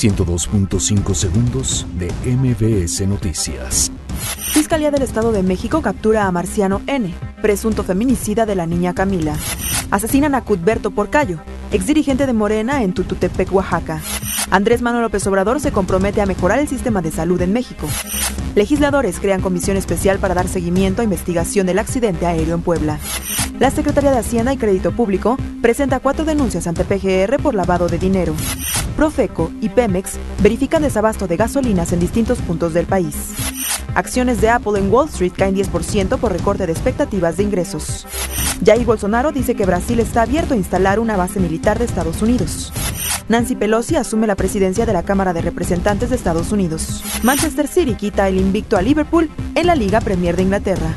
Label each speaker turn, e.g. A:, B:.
A: 102.5 segundos de MBS Noticias.
B: Fiscalía del Estado de México captura a Marciano N., presunto feminicida de la niña Camila. Asesinan a Cudberto Porcayo, exdirigente de Morena en Tututepec, Oaxaca. Andrés Manuel López Obrador se compromete a mejorar el sistema de salud en México. Legisladores crean comisión especial para dar seguimiento a investigación del accidente aéreo en Puebla. La Secretaría de Hacienda y Crédito Público presenta cuatro denuncias ante PGR por lavado de dinero. Profeco y Pemex verifican desabasto de gasolinas en distintos puntos del país. Acciones de Apple en Wall Street caen 10% por recorte de expectativas de ingresos. Jair Bolsonaro dice que Brasil está abierto a instalar una base militar de Estados Unidos. Nancy Pelosi asume la presidencia de la Cámara de Representantes de Estados Unidos. Manchester City quita el invicto a Liverpool en la Liga Premier de Inglaterra.